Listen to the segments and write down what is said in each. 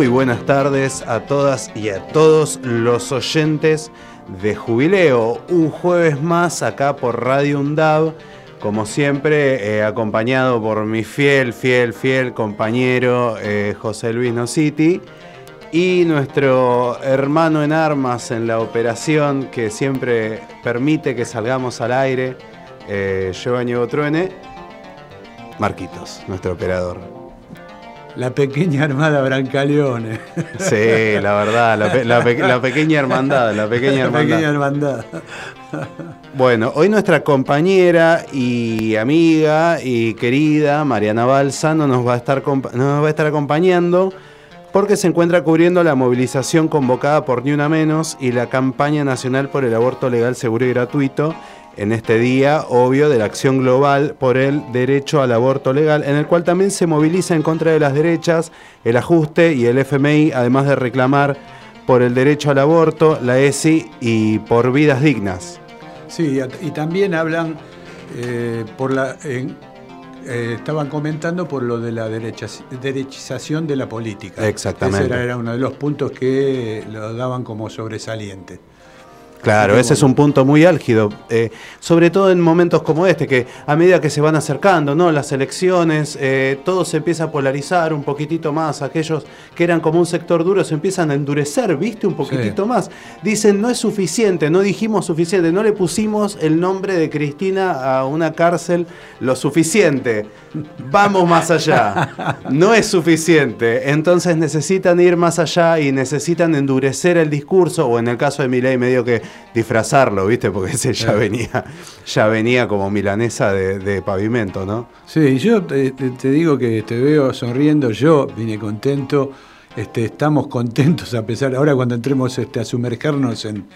Muy buenas tardes a todas y a todos los oyentes de Jubileo. Un jueves más acá por Radio UNDAV, como siempre, eh, acompañado por mi fiel, fiel, fiel compañero eh, José Luis Nositi y nuestro hermano en armas en la operación que siempre permite que salgamos al aire, eh, Giovanni Botruene, Marquitos, nuestro operador. La pequeña armada Brancaleone. Sí, la verdad, la, pequeña hermandad, la pequeña hermandad. pequeña hermandad. Bueno, hoy nuestra compañera y amiga y querida Mariana Balsano nos va a estar, nos va a estar acompañando porque se encuentra cubriendo la movilización convocada por Ni Una Menos y la campaña nacional por el aborto legal, seguro y gratuito en este día, obvio, de la acción global por el derecho al aborto legal, en el cual también se moviliza en contra de las derechas, el ajuste y el FMI, además de reclamar por el derecho al aborto, la ESI y por vidas dignas. Sí, y también hablan eh, por la... Eh, estaban comentando por lo de la derechización de la política. Exactamente. Ese era uno de los puntos que lo daban como sobresaliente. Claro, ese es un punto muy álgido, eh, sobre todo en momentos como este, que a medida que se van acercando ¿no? las elecciones, eh, todo se empieza a polarizar un poquitito más, aquellos que eran como un sector duro se empiezan a endurecer, ¿viste? Un poquitito más. Dicen, no es suficiente, no dijimos suficiente, no le pusimos el nombre de Cristina a una cárcel lo suficiente. Vamos más allá. No es suficiente. Entonces necesitan ir más allá y necesitan endurecer el discurso, o en el caso de Milei medio que disfrazarlo, ¿viste? Porque ese ya venía, ya venía como milanesa de, pavimento, ¿no? Sí, yo te, digo que te veo sonriendo, yo vine contento, este, estamos contentos a pesar, ahora cuando entremos este, a sumergernos en,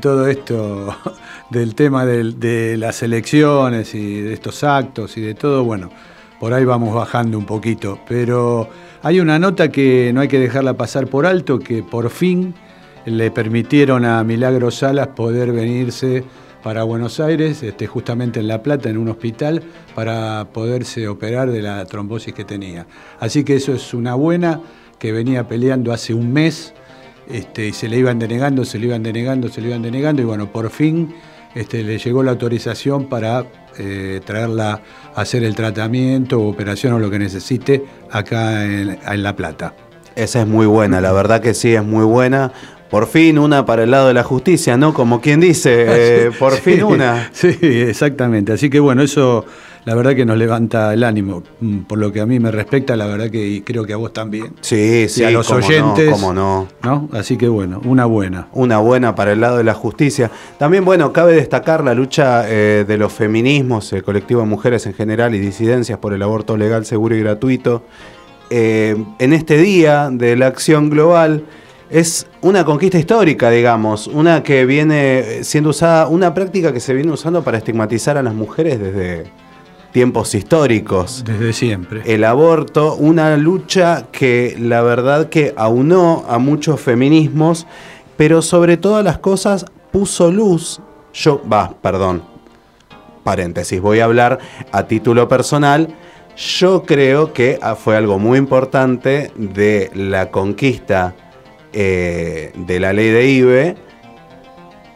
todo esto del tema de las elecciones y de estos actos y de todo, bueno, por ahí vamos bajando un poquito, pero hay una nota que no hay que dejarla pasar por alto, que por fin le permitieron a Milagro Salas poder venirse para Buenos Aires, este, justamente en La Plata, en un hospital, para poderse operar de la trombosis que tenía. Así que eso es una buena que venía peleando hace un mes este, y se le iban denegando, se le iban denegando, se le iban denegando y bueno, por fin este, le llegó la autorización para eh, traerla a hacer el tratamiento operación o lo que necesite acá en La Plata. Esa es muy buena, la verdad que sí es muy buena por fin una para el lado de la justicia, ¿no? Como quien dice, eh, por fin una. Sí, exactamente. Así que bueno, eso la verdad que nos levanta el ánimo. Mm, por lo que a mí me respecta, la verdad que creo que a vos también. Sí, sí. Y a los oyentes. cómo no. ¿no? Así que bueno, una buena. Una buena para el lado de la justicia. También, bueno, cabe destacar la lucha eh, de los feminismos, el colectivo de mujeres en general y disidencias por el aborto legal, seguro y gratuito. Eh, en este día de la acción global es una conquista histórica, digamos, una que viene siendo usada, una práctica que se viene usando para estigmatizar a las mujeres desde tiempos históricos. Desde siempre. El aborto, una lucha que la verdad que aunó a muchos feminismos, pero sobre todas las cosas puso luz, yo, va, perdón, paréntesis, voy a hablar a título personal, yo creo que fue algo muy importante de la conquista eh, de la ley de IBE,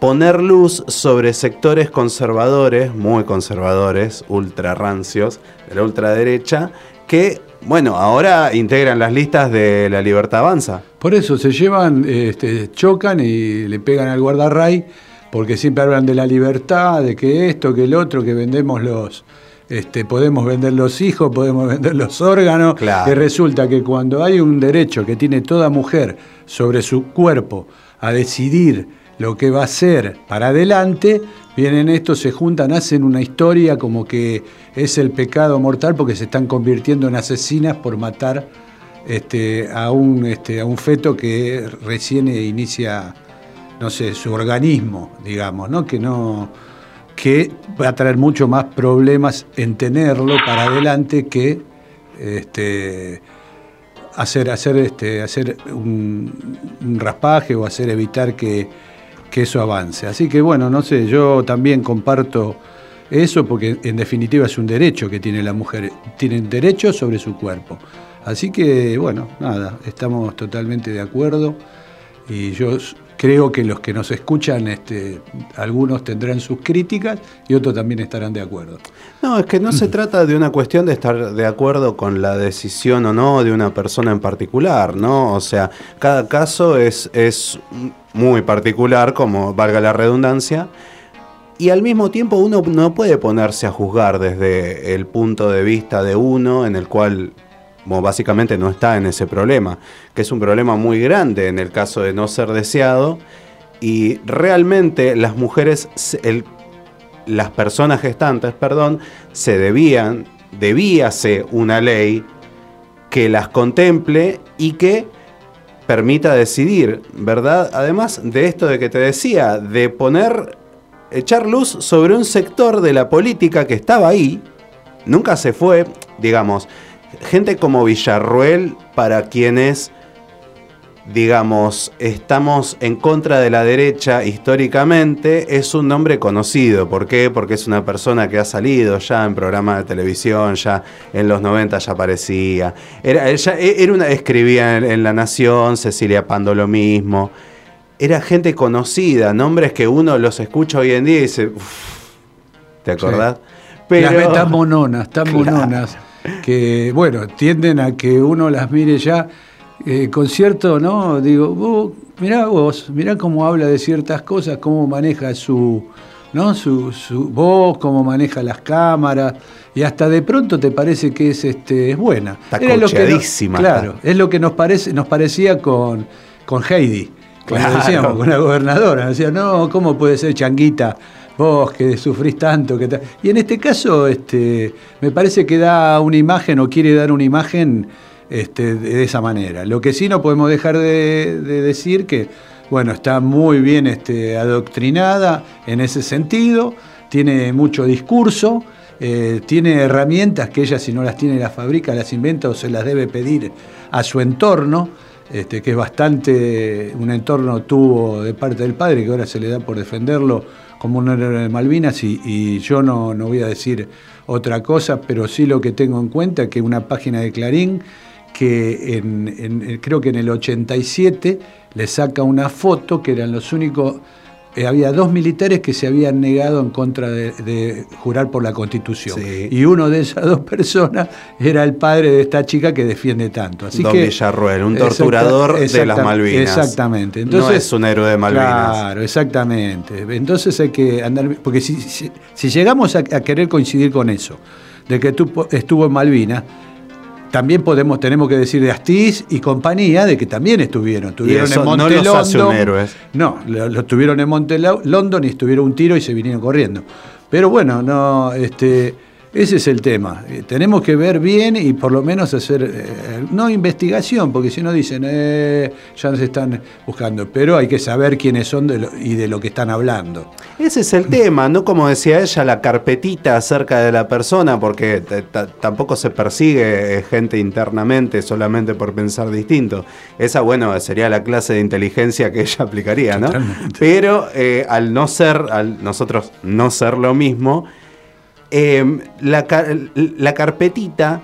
poner luz sobre sectores conservadores, muy conservadores, ultra rancios, de la ultraderecha, que, bueno, ahora integran las listas de la Libertad Avanza. Por eso se llevan, este, chocan y le pegan al guardarray, porque siempre hablan de la libertad, de que esto, que el otro, que vendemos los, este, podemos vender los hijos, podemos vender los órganos, que resulta que cuando hay un derecho que tiene toda mujer sobre su cuerpo a decidir lo que va a hacer para adelante, vienen estos, se juntan, hacen una historia como que es el pecado mortal porque se están convirtiendo en asesinas por matar este, a, un, este, a un feto que recién inicia, no sé, su organismo, digamos, ¿no? Que no que va a traer mucho más problemas en tenerlo para adelante que este, hacer, hacer, este, hacer un, raspaje o hacer evitar que, que eso avance. Así que bueno, no sé, yo también comparto eso porque en definitiva es un derecho que tiene la mujer, tienen derecho sobre su cuerpo. Así que bueno, nada, estamos totalmente de acuerdo y yo creo que los que nos escuchan, este, algunos tendrán sus críticas y otros también estarán de acuerdo. No, es que no se trata de una cuestión de estar de acuerdo con la decisión o no de una persona en particular, ¿no? O sea, cada caso es, es muy particular, como valga la redundancia, y al mismo tiempo uno no puede ponerse a juzgar desde el punto de vista de uno en el cual básicamente no está en ese problema, que es un problema muy grande en el caso de no ser deseado. Y realmente las mujeres, las personas gestantes, perdón, se debían, debíase una ley que las contemple y que permita decidir, ¿verdad? Además de esto de que te decía, de poner, echar luz sobre un sector de la política que estaba ahí, nunca se fue, digamos, gente como Villarruel, para quienes, digamos, estamos en contra de la derecha históricamente, es un nombre conocido. ¿Por qué? Porque es una persona que ha salido ya en programas de televisión, ya en los 90 ya aparecía. Era, era una, escribía en, La Nación, Cecilia Pando lo mismo. Era gente conocida, nombres que uno los escucha hoy en día y dice, ¿te acordás? Pero, Las tan mononas, tan mononas que, bueno, tienden a que uno las mire ya eh, con cierto, ¿no? Digo, vos, mirá vos, mirá cómo habla de ciertas cosas, cómo maneja su, ¿no? Su, su voz, cómo maneja las cámaras, y hasta de pronto te parece que es, este, es buena. Está Era Claro, es lo que nos, parece, nos parecía con, con Heidi, cuando decíamos, con la gobernadora. Decía, no, ¿cómo puede ser changuita? Vos que sufrís tanto. Que Y en este caso, este, me parece que da una imagen o quiere dar una imagen este, de esa manera. Lo que sí no podemos dejar de, decir que, bueno, está muy bien este, adoctrinada en ese sentido, tiene mucho discurso. Eh, tiene herramientas que ella si no las tiene la fábrica, las inventa o se las debe pedir a su entorno, este, que es bastante un entorno tuvo de parte del padre, que ahora se le da por defenderlo como un héroe de Malvinas y, yo no, no, voy a decir otra cosa, pero sí lo que tengo en cuenta que una página de Clarín que en, creo que en el 87 le saca una foto que eran los únicos eh, había dos militares que se habían negado en contra de, jurar por la Constitución. Y uno de esas dos personas era el padre de esta chica que defiende tanto. Así Don que, Villarruel, un torturador de las Malvinas. Exactamente. Entonces, no es un héroe de Malvinas. Claro, exactamente. Entonces hay que andar. Porque si, si, llegamos a, a, querer coincidir con eso, de que tú estuvo en Malvinas, también podemos, tenemos que decir de Astiz y compañía, de que también estuvieron. Estuvieron en Monte no London. héroes. No, lo, estuvieron en Monte London y estuvieron un tiro y se vinieron corriendo. Pero bueno, no, este ese es el tema. Eh, tenemos que ver bien y por lo menos hacer, eh, no investigación, porque si no dicen, eh, ya nos están buscando, pero hay que saber quiénes son y de lo que están hablando. Ese es el tema, no como decía ella, la carpetita acerca de la persona, porque tampoco se persigue gente internamente solamente por pensar distinto. Esa, bueno, sería la clase de inteligencia que ella aplicaría, ¿no? Pero al no ser, al nosotros no ser lo mismo, Em, la, carpetita,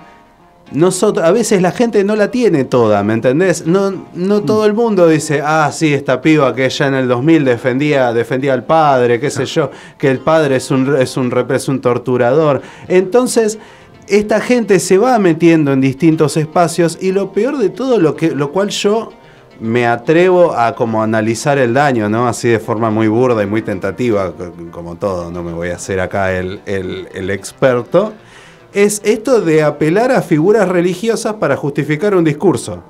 nosotros, a veces la gente no la tiene toda, ¿me entendés? No, no mm. todo el mundo dice, ah, sí, esta piba que ya en el 2000 defendía, defendía al padre, qué sé yo, que el padre es un, es un, es un torturador. Entonces, esta gente se va metiendo en distintos espacios y lo peor de todo, lo, que, lo cual yo me atrevo a como analizar el daño, ¿no? Así de forma muy burda y muy tentativa, como todo, no me voy a hacer acá el, el, experto, es esto de apelar a figuras religiosas para justificar un discurso.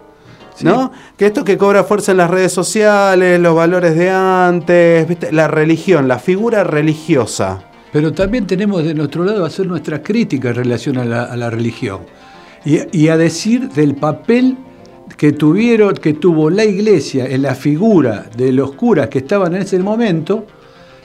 ¿no? Que esto que cobra fuerza en las redes sociales, los valores de antes, ¿viste? la religión, la figura religiosa. Pero también tenemos de nuestro lado hacer nuestra crítica en relación a la, religión y, y, a decir del papel que tuvieron, que tuvo la iglesia en la figura de los curas que estaban en ese momento,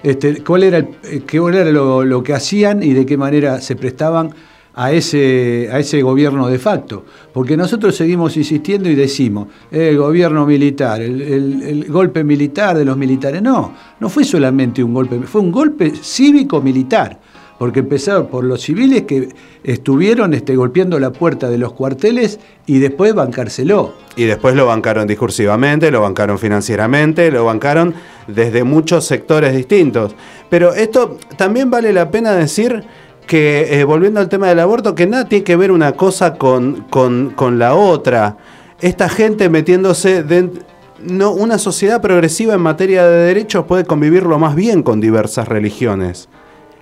este, cuál era, eh, qué era lo, que hacían y de qué manera se prestaban a ese, a ese gobierno de facto. Porque nosotros seguimos insistiendo y decimos, el gobierno militar, el, golpe militar de los militares. No, no fue solamente un golpe, fue un golpe cívico-militar porque empezaron por los civiles que estuvieron este, golpeando la puerta de los cuarteles y después bancárselo. Y después lo bancaron discursivamente, lo bancaron financieramente, lo bancaron desde muchos sectores distintos. Pero esto también vale la pena decir que, eh, volviendo al tema del aborto, que nada tiene que ver una cosa con, con, la otra. Esta gente metiéndose dentro... No, una sociedad progresiva en materia de derechos puede convivir lo más bien con diversas religiones.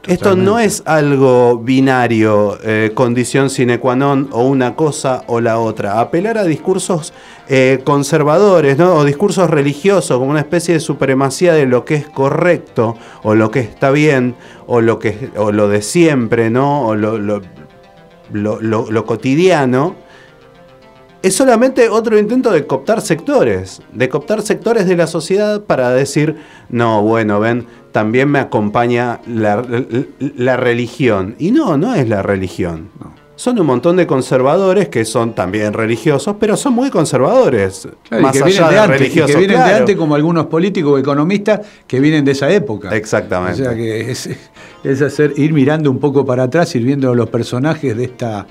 Esto no es algo binario, eh, condición sine qua non o una cosa o la otra. Apelar a discursos eh, conservadores ¿no? o discursos religiosos como una especie de supremacía de lo que es correcto o lo que está bien o lo, que, o lo de siempre ¿no? o lo, lo, lo cotidiano, es solamente otro intento de cooptar sectores, de cooptar sectores de la sociedad para decir, no, bueno, ven, también me acompaña la, religión. Y no, no es la religión. Son un montón de conservadores que son también religiosos, pero son muy conservadores. más allá de, religiosos. que vienen de antes como algunos políticos o economistas que vienen de esa época. Exactamente. O sea que es, hacer, ir mirando un poco para atrás, ir viendo los personajes de esta,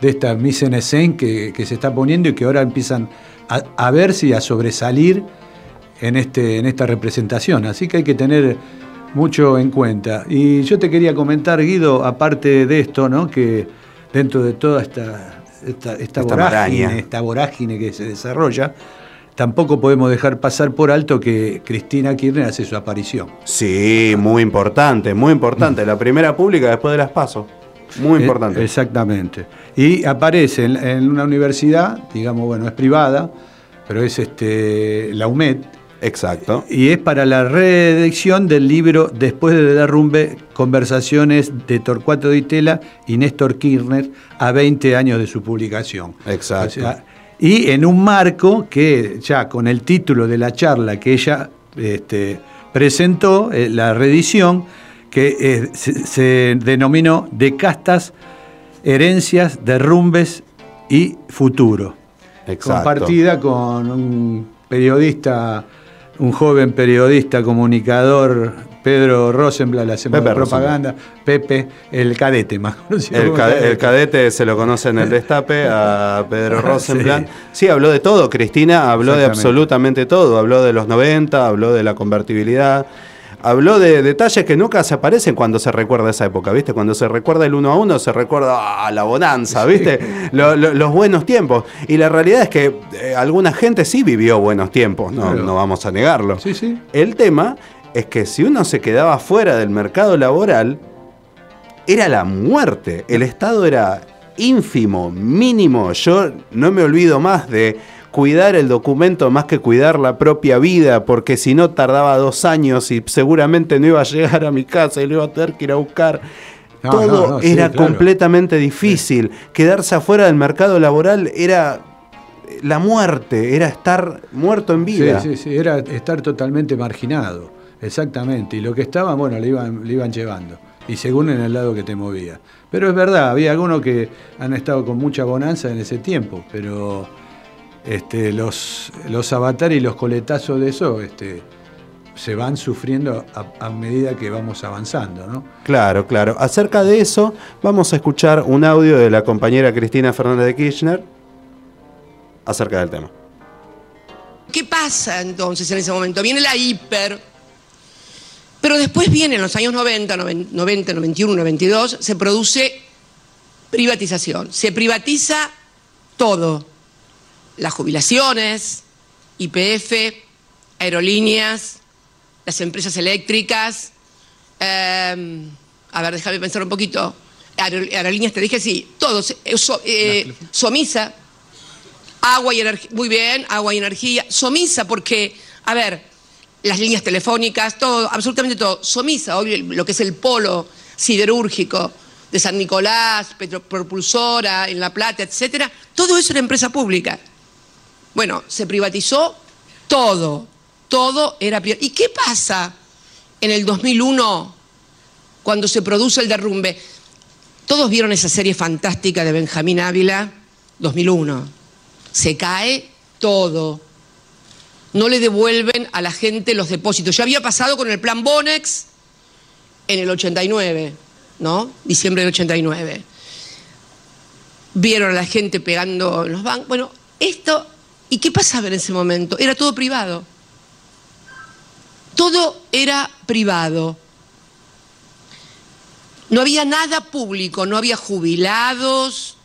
de esta mise en scène que, se está poniendo y que ahora empiezan a, a verse y a sobresalir en, este, en esta representación. Así que hay que tener mucho en cuenta. Y yo te quería comentar, Guido, aparte de esto, ¿no? que dentro de toda esta, esta, vorágine, esta vorágine que se desarrolla, tampoco podemos dejar pasar por alto que Cristina Kirchner hace su aparición. Sí, muy importante, muy importante. La primera pública después de las pasos. Muy eh, importante. exactamente. Y aparece en, en, una universidad, digamos, bueno, es privada, pero es este, la UMED, Exacto. Y es para la reedición del libro Después de derrumbe, conversaciones de Torcuato Di Tella y Néstor Kirchner a 20 años de su publicación. Exacto. y en un marco que ya con el título de la charla que ella este, presentó, eh, la reedición, que eh, se, denominó De castas, herencias, derrumbes y futuro. Exacto. Compartida con un periodista un joven periodista, comunicador, Pedro Rosenblatt, la semana de propaganda, Pepe, el cadete más conocido. El, cadete se lo conoce en el destape a Pedro Rosenblatt. Sí. habló de todo, Cristina habló de absolutamente todo, habló de los 90, habló de la convertibilidad habló de detalles que nunca se aparecen cuando se recuerda esa época, ¿viste? Cuando se recuerda el uno a uno, se recuerda a la bonanza, ¿viste? los buenos tiempos. Y la realidad es que eh, alguna gente sí vivió buenos tiempos, no, no vamos a negarlo. Sí, sí. El tema es que si uno se quedaba fuera del mercado laboral, era la muerte. El Estado era ínfimo, mínimo. Yo no me olvido más de cuidar el documento más que cuidar la propia vida, porque si no tardaba dos años y seguramente no iba a llegar a mi casa y lo iba a tener que ir a buscar. Todo era completamente difícil. Quedarse afuera del mercado laboral era la muerte, era estar muerto en vida. Sí, sí, sí, era estar totalmente marginado, exactamente. Y lo que estaba, bueno, le iban, le iban llevando. Y según en el lado que te movía. Pero es verdad, había algunos que han estado con mucha bonanza en ese tiempo, pero este, los, los avatares y los coletazos de eso este, se van sufriendo a, medida que vamos avanzando. ¿no? Claro, claro. Acerca de eso, vamos a escuchar un audio de la compañera Cristina Fernández de Kirchner acerca del tema. ¿Qué pasa entonces en ese momento? Viene la hiper, pero después viene en los años 90, 90, 91, 92, se produce privatización. Se privatiza todo las jubilaciones, IPF, aerolíneas, las empresas eléctricas. Em, a ver, déjame pensar un poquito. aerolíneas, te dije, sí, todos. Eh, eh, Somisa, Agua y energía, muy bien, agua y energía. Somisa porque, a ver, las líneas telefónicas, todo, absolutamente todo. Somisa, hoy lo que es el polo siderúrgico de San Nicolás, Petropropulsora, en La Plata, etcétera, todo eso era empresa pública. Bueno, se privatizó todo, todo era privado. ¿Y qué pasa en el 2001 cuando se produce el derrumbe? Todos vieron esa serie fantástica de Benjamín Ávila, 2001. Se cae todo. No le devuelven a la gente los depósitos. Ya había pasado con el plan Bonex en el 89, ¿no? Diciembre del 89. Vieron a la gente pegando los bancos. Bueno, esto ¿Y qué pasaba en ese momento? Era todo privado. Todo era privado. No había nada público, no había jubilados,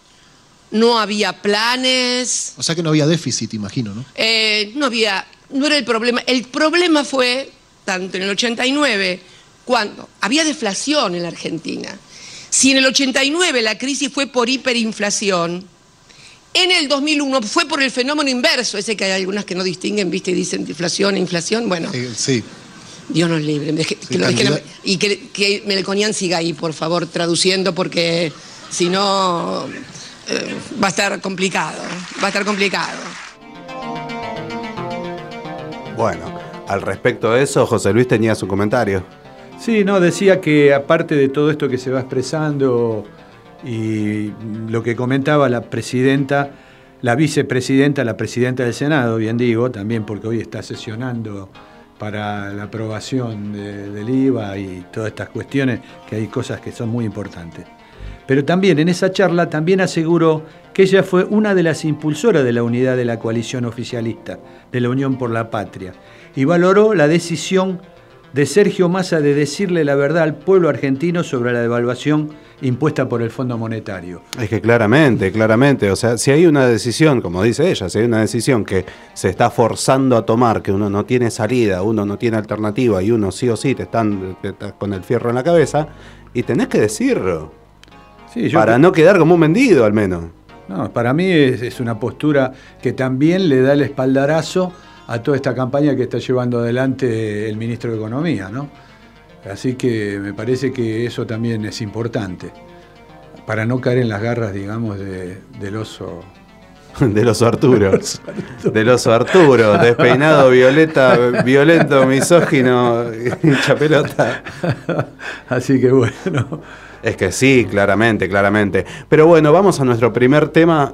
no había planes. O sea que no había déficit, imagino, ¿no? Eh, no había, no era el problema. El problema fue, tanto en el 89, cuando había deflación en la Argentina. Si en el 89 la crisis fue por hiperinflación, en el 2001 fue por el fenómeno inverso, ese que hay algunas que no distinguen, viste, y dicen inflación e inflación. Bueno, sí. Dios nos libre. y que, que Melconian siga ahí, por favor, traduciendo, porque si no eh, va a estar complicado. Va a estar complicado. Bueno, al respecto de eso, José Luis tenía su comentario. Sí, no, decía que aparte de todo esto que se va expresando y lo que comentaba la presidenta, la vicepresidenta, la presidenta del Senado, bien digo, también porque hoy está sesionando para la aprobación del IVA y todas estas cuestiones, que hay cosas que son muy importantes. Pero también en esa charla también aseguró que ella fue una de las impulsoras de la unidad de la coalición oficialista, de la Unión por la Patria, y valoró la decisión de Sergio Massa de decirle la verdad al pueblo argentino sobre la devaluación impuesta por el Fondo Monetario. Es que claramente, claramente, o sea, si hay una decisión, como dice ella, si hay una decisión que se está forzando a tomar, que uno no tiene salida, uno no tiene alternativa y uno sí o sí te están, con el fierro en la cabeza, y tenés que decirlo. para no quedar como un vendido al menos. No, para mí es, una postura que también le da el espaldarazo a toda esta campaña que está llevando adelante el ministro de Economía, ¿no? Así que me parece que eso también es importante, para no caer en las garras, digamos, del oso. Del oso Arturo. Del oso Arturo, despeinado, violeta, violento, misógino, hincha pelota. Así que bueno. Es que sí, claramente, claramente. Pero bueno, vamos a nuestro primer tema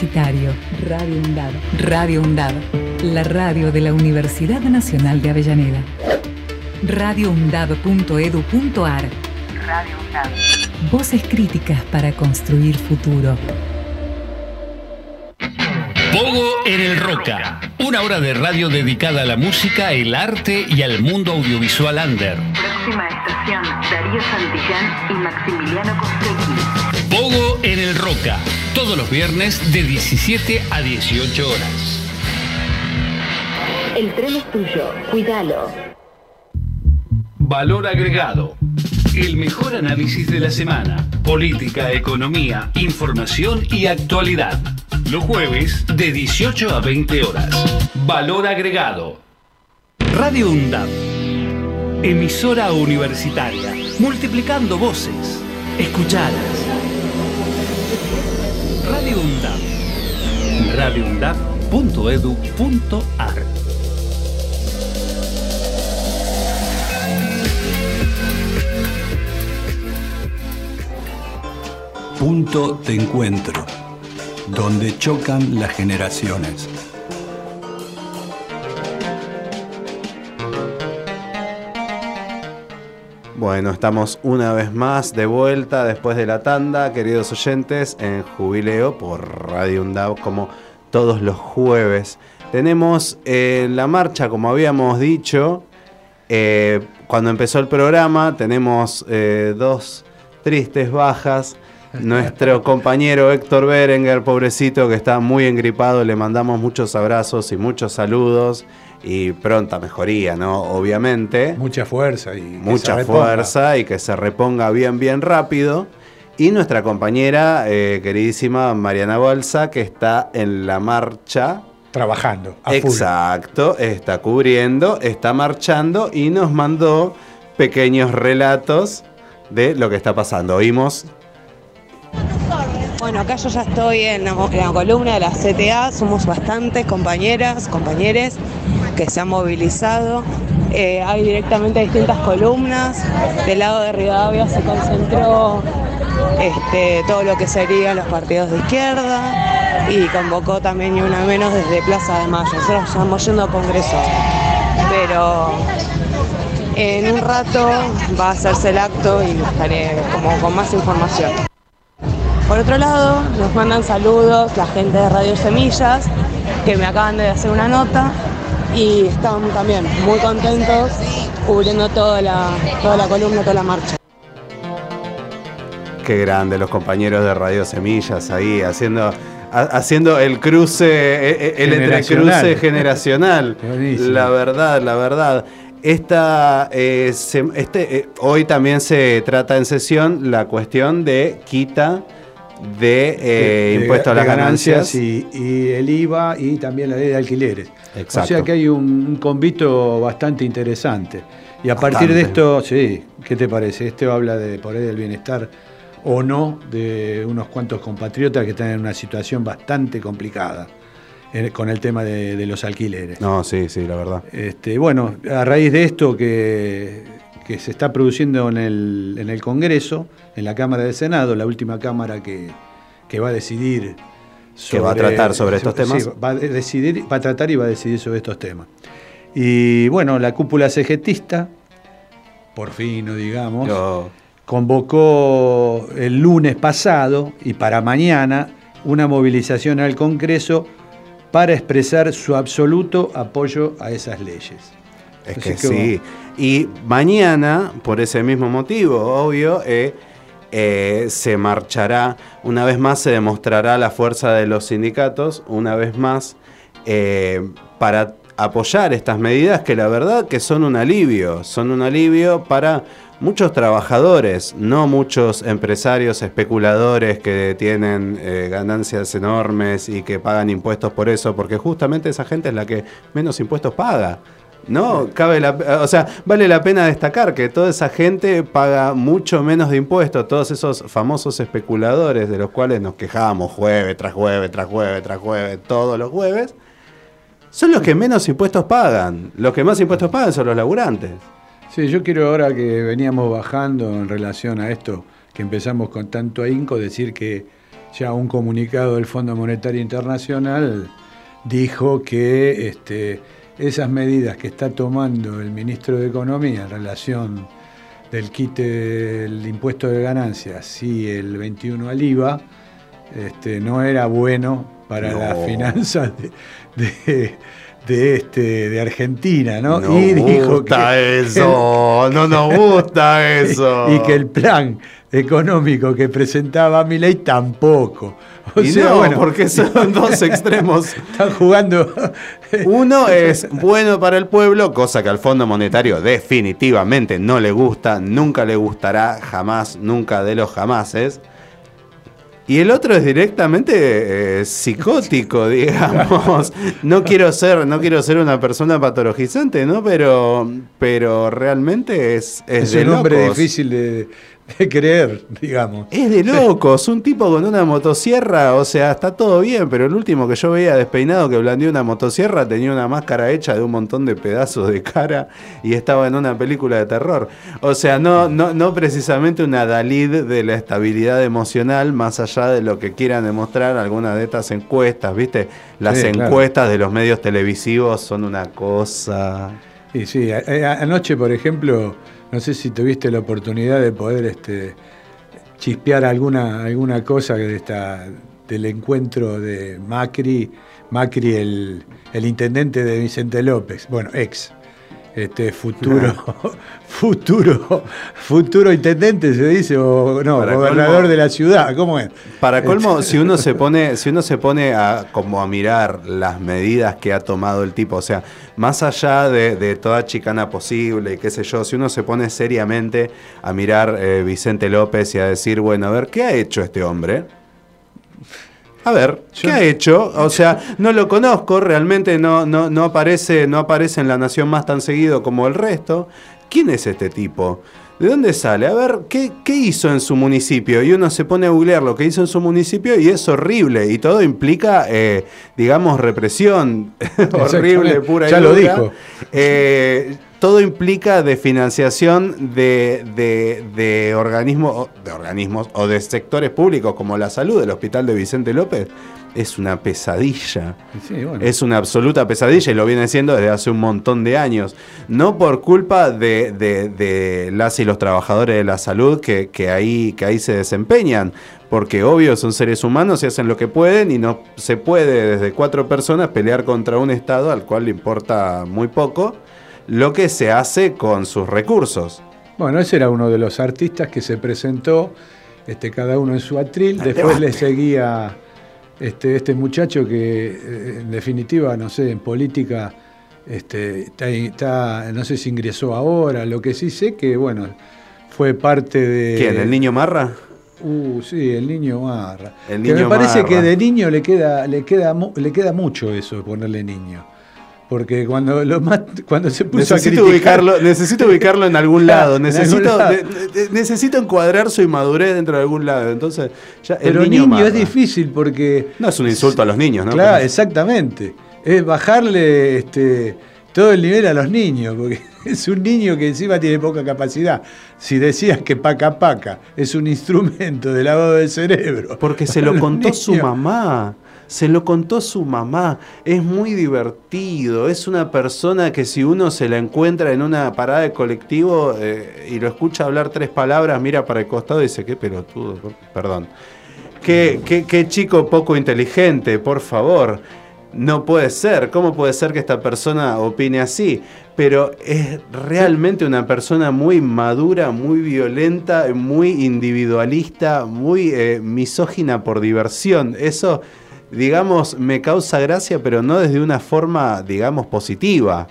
universitario. Radio UNDAD. Radio UNDAD. La radio de la Universidad Nacional de Avellaneda. radioundad.edu.ar Radio UNDAD. Voces críticas para construir futuro. Pogo en el Roca. Una hora de radio dedicada a la música, el arte y al mundo audiovisual under. Próxima estación, Darío Santillán y Maximiliano Costecchi. Pogo en el Roca. Todos los viernes de 17 a 18 horas. El tren es tuyo, cuídalo. Valor agregado. El mejor análisis de la semana. Política, economía, información y actualidad. Los jueves de 18 a 20 horas. Valor agregado. Radio UNDAP. Emisora universitaria. Multiplicando voces. Escuchadas. Radio UNDAP. radioundap.edu.ar Punto de encuentro, donde chocan las generaciones. Bueno, estamos una vez más de vuelta después de la tanda, queridos oyentes, en Jubileo por Radio UNDAV como todos los jueves. Tenemos eh, la marcha, como habíamos dicho, eh, cuando empezó el programa, tenemos eh, dos tristes bajas. Nuestro compañero Héctor Berenguer, pobrecito, que está muy engripado, le mandamos muchos abrazos y muchos saludos y pronta mejoría, ¿no? Obviamente. Mucha fuerza y que Mucha fuerza y que se reponga bien, bien rápido. Y nuestra compañera eh, queridísima Mariana Bolsa, que está en la marcha. Trabajando. a full. Exacto, está cubriendo, está marchando y nos mandó pequeños relatos de lo que está pasando. Oímos Bueno, acá yo ya estoy en la, en la columna de la CTA, somos bastantes compañeras, compañeros que se han movilizado. Eh, hay directamente distintas columnas. Del lado de Rivadavia se concentró este, todo lo que serían los partidos de izquierda y convocó también ni una menos desde Plaza de Mayo. Nosotros estamos yendo a Congreso, pero en un rato va a hacerse el acto y estaré como con más información. Por otro lado, nos mandan saludos la gente de Radio Semillas, que me acaban de hacer una nota y están también muy contentos cubriendo toda la, toda la columna, toda la marcha. Qué grande los compañeros de Radio Semillas ahí haciendo ha- haciendo el cruce eh, eh, el Generacional. entrecruce generacional. La verdad, la verdad. Esta, eh, se- este, eh, hoy también se trata en sesión la cuestión de quita de, eh, de- impuesto a las ganancias. y, y el IVA y también la ley de alquileres. Exacto. O sea que hay un, un convito bastante interesante. Y a partir de esto, sí, ¿qué te parece? Esto habla de por ahí del bienestar o no de unos cuantos compatriotas que están en una situación bastante complicada eh, con el tema de, de los alquileres. No, sí, sí, la verdad. Este, bueno, a raíz de esto que, que se está produciendo en el, en el Congreso, en la Cámara del Senado, la última Cámara que, que va a decidir Que va a tratar sobre estos temas. Sí, va a decidir, va a tratar y va a decidir sobre estos temas. Y bueno, la cúpula cegetista, por fin, no digamos, Yo- convocó el lunes pasado y para mañana una movilización al Congreso para expresar su absoluto apoyo a esas leyes. Es Así que que sí. Y mañana, por ese mismo motivo, obvio, eh, eh, se marchará, una vez más se demostrará la fuerza de los sindicatos, una vez más, eh, para apoyar estas medidas que la verdad que son un alivio, son un alivio para muchos trabajadores, no muchos empresarios especuladores que tienen eh, ganancias enormes y que pagan impuestos por eso, porque justamente esa gente es la que menos impuestos paga. No, cabe la, o sea, vale la pena destacar que toda esa gente paga mucho menos de impuestos, todos esos famosos especuladores de los cuales nos quejamos jueves tras jueves, tras jueves, tras jueves, todos los jueves, son los que menos impuestos pagan. Los que más impuestos pagan son los laburantes. Sí, yo quiero ahora que veníamos bajando en relación a esto, que empezamos con tanto ahínco, decir que ya un comunicado del Fondo Monetario Internacional dijo que este, esas medidas que está tomando el ministro de Economía en relación del quite del impuesto de ganancias y el 21 al IVA, este, no era bueno para No. las finanzas de, de- de, este, de Argentina, ¿no? No y dijo gusta que, eso, no nos gusta eso. y que el plan económico que presentaba Milei tampoco. O Y sea, no, bueno, porque son dos extremos. están jugando. Uno es bueno para el pueblo, cosa que al Fondo Monetario definitivamente no le gusta, nunca le gustará, jamás, nunca de los jamases. Y el otro es directamente eh, psicótico, digamos. No quiero ser, no quiero ser una persona patologizante, ¿no? Pero, pero realmente es, es, es de un hombre locos. difícil de, de creer, digamos. Es de locos, un tipo con una motosierra, o sea, está todo bien, pero el último que yo veía despeinado que blandió una motosierra tenía una máscara hecha de un montón de pedazos de cara y estaba en una película de terror. O sea, no, no, no precisamente una Dalid de la estabilidad emocional, más allá de lo que quieran demostrar algunas de estas encuestas, ¿viste? Las Sí, claro. encuestas de los medios televisivos son una cosa. Y sí, anoche, por ejemplo, no sé si tuviste la oportunidad de poder este, chispear alguna, alguna cosa de esta, del encuentro de Macri, Macri el, el intendente de Vicente López, bueno, ex, este futuro, futuro, futuro intendente se dice, o no, Para gobernador colmo- de la ciudad, ¿cómo es? Para colmo, Este- si uno se pone, si uno se pone a como a mirar las medidas que ha tomado el tipo, o sea, más allá de, de toda chicana posible y qué sé yo, si uno se pone seriamente a mirar eh, Vicente López y a decir, bueno, a ver, ¿qué ha hecho este hombre? A ver, ¿qué Yo- ha hecho? O sea, no lo conozco, realmente no, no, no, aparece, no aparece en La Nación más tan seguido como el resto. ¿Quién es este tipo? ¿De dónde sale? A ver, ¿qué, qué hizo en su municipio? Y uno se pone a googlear lo que hizo en su municipio y es horrible. Y todo implica, eh, digamos, represión horrible, pura y Ya lo dijo. Eh, todo implica de financiación de, de, de organismos, de organismos o de sectores públicos como la salud, el hospital de Vicente López. Es una pesadilla. Sí, bueno. Es una absoluta pesadilla y lo viene siendo desde hace un montón de años. No por culpa de, de- de las y los trabajadores de la salud que, que ahí, que ahí se desempeñan. Porque obvio son seres humanos y hacen lo que pueden y no se puede desde cuatro personas pelear contra un Estado al cual le importa muy poco lo que se hace con sus recursos. Bueno, ese era uno de los artistas que se presentó, este, cada uno en su atril. Después le seguía este, este muchacho que, eh, en definitiva, no sé, en política, este, está, está- no sé si ingresó ahora. Lo que sí sé que, bueno, fue parte de. ¿Quién? ¿El niño Marra? Uh, sí, el niño Marra. El que me niño parece Marra. que de niño le queda, le queda, le queda mucho eso de ponerle niño. Porque cuando lo más, cuando se puso Necesito a criticar, ubicarlo, necesito ubicarlo en algún lado. en Necesito, algún lado. necesito encuadrar su inmadurez dentro de algún lado. Entonces, ya el Pero niño, niño, es difícil porque. No es un insulto a los niños, ¿no? Claro, exactamente. Es bajarle este, todo el nivel a los niños, porque es un niño que encima tiene poca capacidad. Si decías que paca paca es un instrumento de lavado del cerebro. Porque se lo contó su mamá. Se lo contó su mamá. Es muy divertido. Es una persona que si uno se la encuentra en una parada de colectivo eh, y lo escucha hablar tres palabras, mira para el costado y dice, qué pelotudo. Perdón. Qué, qué- qué chico poco inteligente, por favor. No puede ser. ¿Cómo puede ser que esta persona opine así? Pero es realmente una persona muy madura, muy violenta, muy individualista, muy eh, misógina por diversión. Eso, digamos, me causa gracia, pero no desde una forma, digamos, positiva.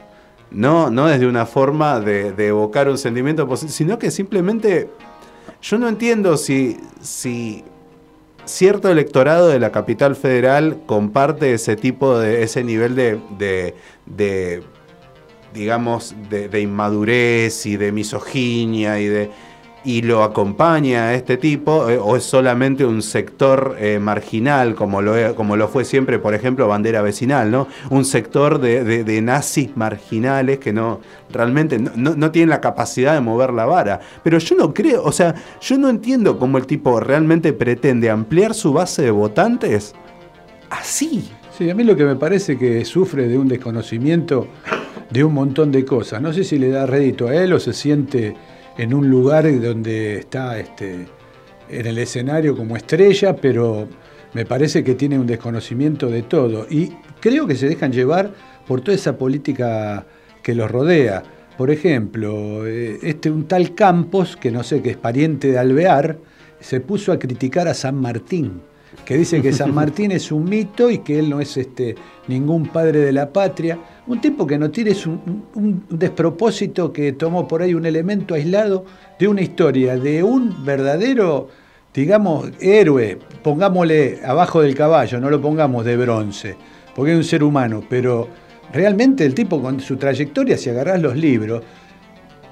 No, no desde una forma de, de evocar un sentimiento positivo, sino que simplemente yo no entiendo si, si cierto electorado de la capital federal comparte ese tipo de, ese nivel de, de- de, digamos, de, de inmadurez y de misoginia y de... y lo acompaña a este tipo, eh, o es solamente un sector eh, marginal, como lo, e- como lo fue siempre, por ejemplo, bandera vecinal, ¿no? Un sector de, nazis marginales que no realmente no- no tienen la capacidad de mover la vara. Pero yo no creo, o sea, yo no entiendo cómo el tipo realmente pretende ampliar su base de votantes así. Sí, a mí lo que me parece que sufre de un desconocimiento de un montón de cosas. No sé si le da rédito a él o se siente en un lugar donde está este, en el escenario como estrella, pero me parece que tiene un desconocimiento de todo. Y creo que se dejan llevar por toda esa política que los rodea. Por ejemplo, eh, este un tal Campos, que no sé, que es pariente de Alvear, se puso a criticar a San Martín, que dice que San Martín es un mito y que él no es este, ningún padre de la patria. Un tipo que no tiene es un, un- despropósito que tomó por ahí un elemento aislado de una historia, de un verdadero, digamos, héroe, pongámosle abajo del caballo, no lo pongamos de bronce, porque es un ser humano, pero realmente el tipo con su trayectoria, si agarrás los libros,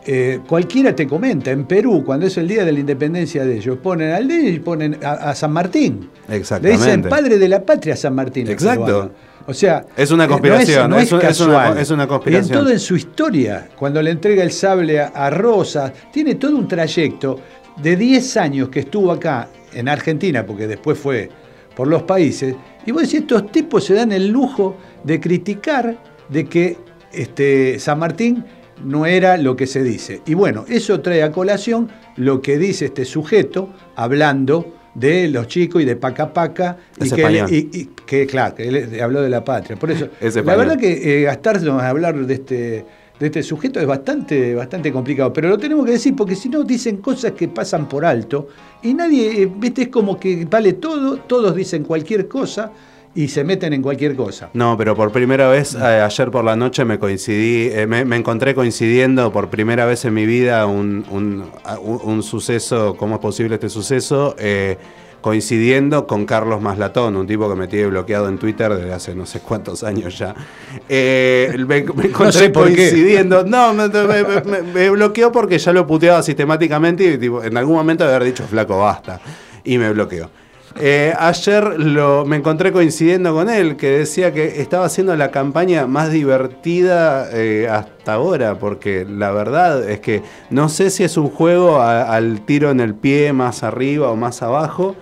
eh, cualquiera te comenta, en Perú, cuando es el día de la independencia de ellos, ponen al de y ponen a, a San Martín. Le Exactamente. dicen padre de la patria a San Martín. Exacto. O sea, Es una eh, no conspiración, no es es una- es una Y conspiración. en todo en su historia, cuando le entrega el sable a, a Rosa, tiene todo un trayecto de 10 años que estuvo acá en Argentina, porque después fue por los países, y vos decís, estos tipos se dan el lujo de criticar de que este, San Martín no era lo que se dice. Y bueno, eso trae a colación lo que dice este sujeto hablando de los chicos y de Paca Paca, y que, él- español. y- y que, claro, que él habló de la patria. Por eso, Es la verdad que eh, gastarnos a hablar de este, de este sujeto es bastante, bastante complicado, pero lo tenemos que decir porque si no dicen cosas que pasan por alto y nadie, eh, viste, es como que vale todo, todos dicen cualquier cosa y se meten en cualquier cosa. No, pero por primera vez, eh, ayer por la noche me coincidí, eh, me, me encontré coincidiendo por primera vez en mi vida un, un- suceso, ¿cómo es posible este suceso? Eh, coincidiendo con Carlos Maslatón, un tipo que me tiene bloqueado en Twitter desde hace no sé cuántos años ya. Eh, me, me encontré sé por qué. coincidiendo. No, me, me- bloqueó porque ya lo puteaba sistemáticamente y tipo, en algún momento haber dicho flaco basta. Y me bloqueó. Eh, ayer lo, me encontré coincidiendo con él, que decía que estaba haciendo la campaña más divertida eh, hasta ahora, porque la verdad es que no sé si es un juego al tiro en el pie más arriba o más abajo,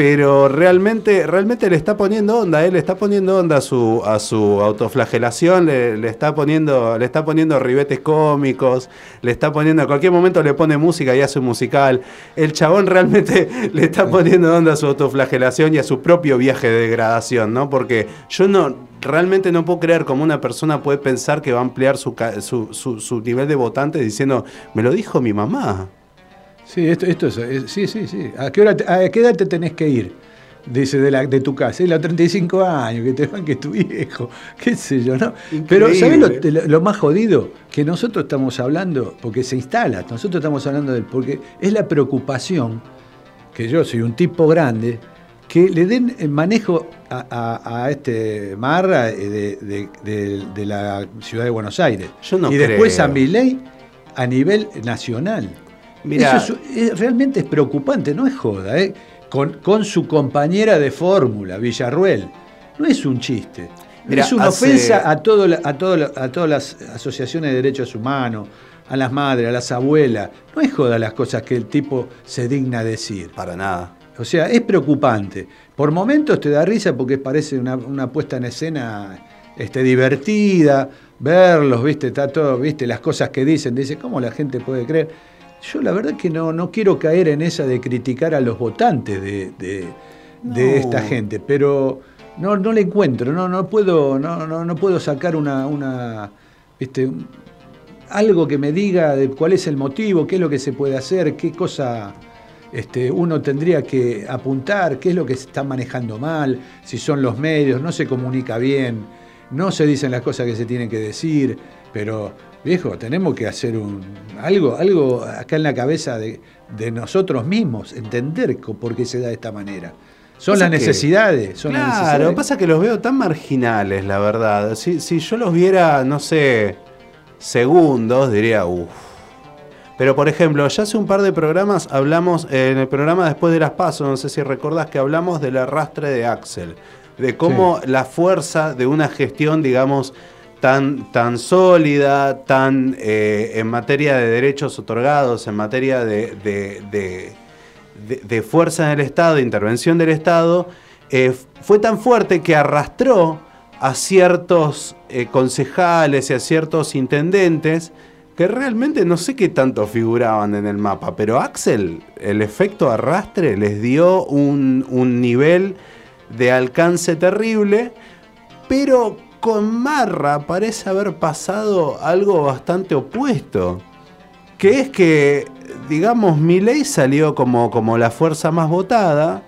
pero realmente, realmente le está poniendo onda, él le está poniendo onda a su, a su autoflagelación, le, está poniendo, le está poniendo ribetes cómicos, le está poniendo, en cualquier momento le pone música y hace musical. El chabón realmente le está poniendo onda a su autoflagelación y a su propio viaje de degradación, ¿no? Porque yo no, realmente no puedo creer cómo una persona puede pensar que va a ampliar su, su, su- su nivel de votantes diciendo, me lo dijo mi mamá. Sí, esto, esto es, es- sí, sí, sí. ¿A qué, hora a qué edad te tenés que ir? Dice de, la, de tu casa, y los 35 años, que te van que tu viejo, qué sé yo, ¿no? Pero, ¿sabés lo, lo- lo más jodido? Que nosotros estamos hablando, porque se instala, nosotros estamos hablando del, porque es la preocupación, que yo soy un tipo grande, que le den el manejo a, a- a este Marra eh, de, de- de- de la ciudad de Buenos Aires. Yo no y después a Milei a nivel nacional. Mirá. Eso es- es- realmente es preocupante, no es joda, ¿eh? Con, con su compañera de fórmula, Villarruel. No es un chiste. Mirá, es una hace- ofensa a, todo, la- a, todo la- a todas las asociaciones de derechos humanos, a las madres, a las abuelas. No es joda las cosas que el tipo se digna decir. Para nada. O sea, es preocupante. Por momentos te da risa porque parece una, una puesta en escena este, divertida, verlos, viste, está todo, viste, las cosas que dicen, dice, ¿cómo la gente puede creer? Yo la verdad que no, no quiero caer en esa de criticar a los votantes de, de- esta gente, pero no, no le encuentro, no, no puedo, no, no, no puedo sacar una, una un- algo que me diga de cuál es el motivo, qué es lo que se puede hacer, qué cosa este, uno tendría que apuntar, qué es lo que se está manejando mal, si son los medios, no se comunica bien, no se dicen las cosas que se tienen que decir, pero viejo, tenemos que hacer un, algo, algo acá en la cabeza de, de nosotros mismos, entender por qué se da de esta manera. Son Pasa las que- necesidades, las Claro, necesidades. pasa que los veo tan marginales, la verdad. Si, si yo los viera, no sé, segundos, diría, uff. Pero, por ejemplo, ya hace un par de programas hablamos, en el programa Después de las Pasos, no sé si recordás que hablamos del arrastre de Axel, de cómo la fuerza de una gestión, digamos, tan, tan sólida, tan eh, en materia de derechos otorgados, en materia de, de- de- de- fuerza en el Estado, de intervención del Estado, eh, fue tan fuerte que arrastró a ciertos eh, concejales y a ciertos intendentes que realmente no sé qué tanto figuraban en el mapa, pero Axel, el efecto arrastre les dio un, un nivel de alcance terrible, pero con Marra parece haber pasado algo bastante opuesto, que es que, digamos, Milei salió como, como la fuerza más votada,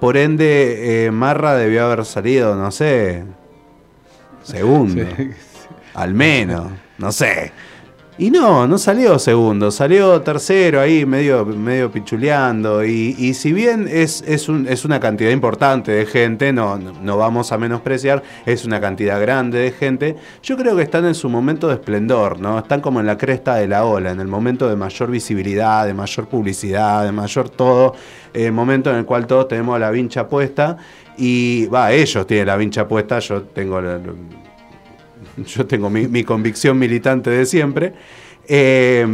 por ende eh, Marra debió haber salido, no sé, segundo, Sí. al menos, no sé. Y no, no salió segundo, salió tercero ahí, medio, medio pichuleando. Y, y si bien es, es, un- es una cantidad importante de gente, no, no, vamos a menospreciar, es una cantidad grande de gente, yo creo que están en su momento de esplendor, ¿no? Están como en la cresta de la ola, en el momento de mayor visibilidad, de mayor publicidad, de mayor todo, el momento en el cual todos tenemos la vincha puesta. Y va, ellos tienen la vincha puesta, yo tengo la- yo tengo mi, mi convicción militante de siempre. Eh,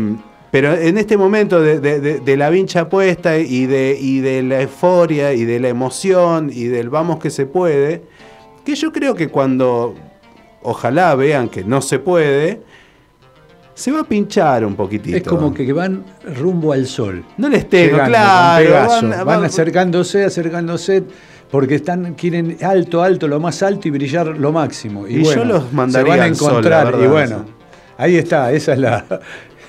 pero en este momento de, de- de- de la vincha puesta y de, y de la euforia y de la emoción y del vamos que se puede, que yo creo que cuando ojalá vean que no se puede, se va a pinchar un poquitito. Es como que van rumbo al sol. No les tengo, Llegando claro. con Pegaso. van- van, van- acercándose, acercándose, porque están, quieren alto, alto, lo más alto y brillar lo máximo. Y, Y yo bueno, los mandaría se van a sol, encontrar. verdad, y bueno, ahí está, esa es la,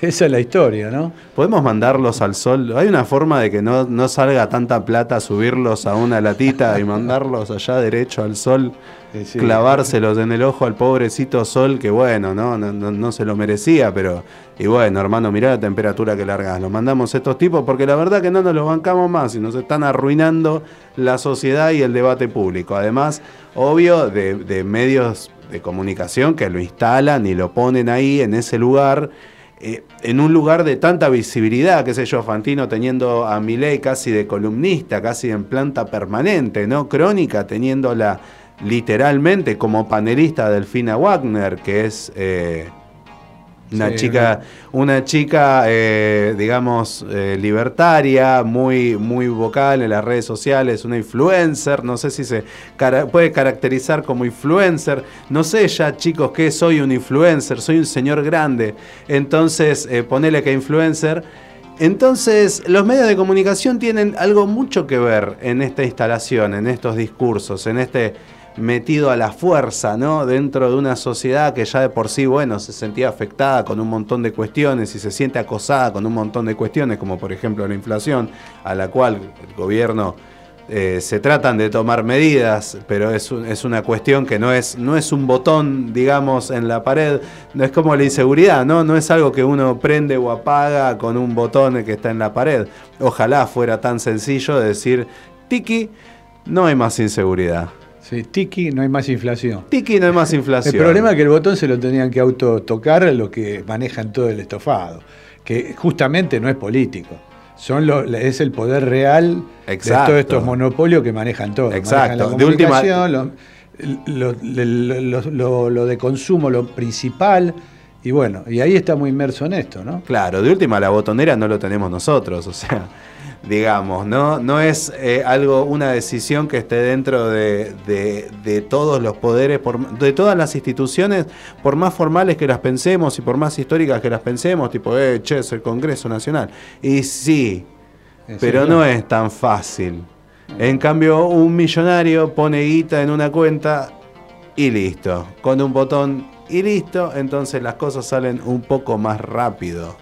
esa es la historia, ¿no? ¿Podemos mandarlos al sol? ¿Hay una forma de que no, no salga tanta plata, subirlos a una latita y mandarlos allá derecho al sol? Sí, sí. Clavárselos en el ojo al pobrecito sol, que bueno, ¿no? No, no- no se lo merecía, pero. Y bueno, hermano, mirá la temperatura que largas. Los mandamos a estos tipos porque la verdad que no nos los bancamos más y nos están arruinando la sociedad y el debate público. Además, obvio, de, de medios de comunicación que lo instalan y lo ponen ahí en ese lugar eh, en un lugar de tanta visibilidad, qué sé yo, Fantino teniendo a Milei casi de columnista, casi en planta permanente, ¿no? Crónica teniéndola literalmente como panelista Delfina Wagner, que es eh, una Sí, chica, una chica, eh, digamos, eh, libertaria, muy, muy vocal en las redes sociales, una influencer, no sé si se cara- puede caracterizar como influencer, no sé ya chicos que soy un influencer, soy un señor grande, entonces eh, ponele que influencer. Entonces, los medios de comunicación tienen algo mucho que ver en esta instalación, en estos discursos, en este metido a la fuerza, ¿no? Dentro de una sociedad que ya de por sí, bueno, se sentía afectada con un montón de cuestiones y se siente acosada con un montón de cuestiones, como por ejemplo la inflación, a la cual el gobierno eh, se tratan de tomar medidas, pero es, es una cuestión que no es, no es un botón, digamos, en la pared, no es como la inseguridad, ¿no? No es algo que uno prende o apaga con un botón que está en la pared. Ojalá fuera tan sencillo de decir, Tiki, no hay más inseguridad. Sí, tiki, no hay más inflación. Tiki, no hay más inflación. El problema es que el botón se lo tenían que autotocar los que manejan todo el estofado, que justamente no es político. Son los- es el poder real Exacto. de todos estos monopolios que manejan todo. Exacto. Manejan la De última- lo- lo de consumo, lo principal. Y bueno, y ahí estamos inmersos en esto, ¿no? Claro, de última la botonera no lo tenemos nosotros, o sea, digamos, no, no es eh, algo, una decisión que esté dentro de, de- de todos los poderes, por- de todas las instituciones, por más formales que las pensemos y por más históricas que las pensemos, tipo, eh, che, es el Congreso Nacional. Y sí, Es pero no es tan fácil. En cambio, un millonario pone guita en una cuenta y listo. Con un botón y listo, entonces las cosas salen un poco más rápido.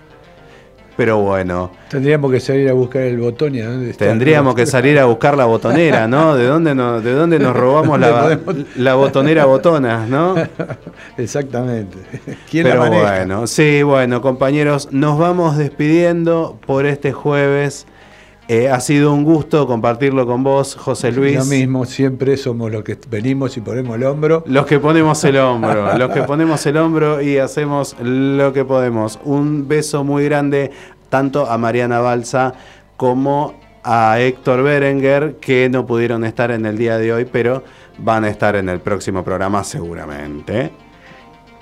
Pero bueno, Tendríamos que salir a buscar el botón y a dónde está. tendríamos que salir a buscar la botonera, ¿no? ¿De dónde nos, de dónde nos robamos la, ¿Dónde podemos- la botonera botonas, no? Exactamente. ¿Quién Pero la bueno, sí, bueno, compañeros, nos vamos despidiendo por este jueves. Eh, ha sido un gusto compartirlo con vos, José Luis. Lo mismo, siempre somos los que venimos y ponemos el hombro. Los que ponemos el hombro, los que ponemos el hombro y hacemos lo que podemos. Un beso muy grande tanto a Mariana Balsa como a Héctor Berenguer, que no pudieron estar en el día de hoy, pero van a estar en el próximo programa seguramente.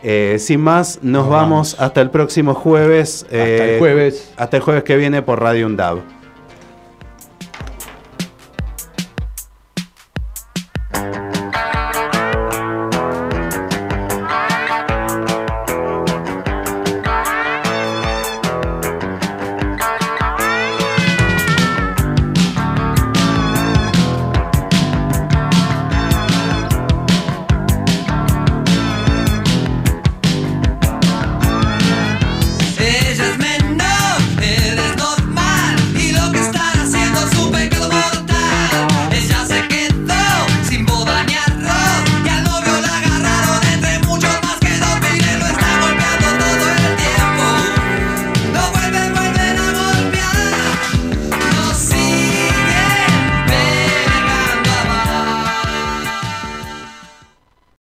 Eh, sin más, nos, Nos vamos, vamos. hasta el próximo jueves. Hasta el jueves. Hasta el jueves que viene por Radio UNDAV.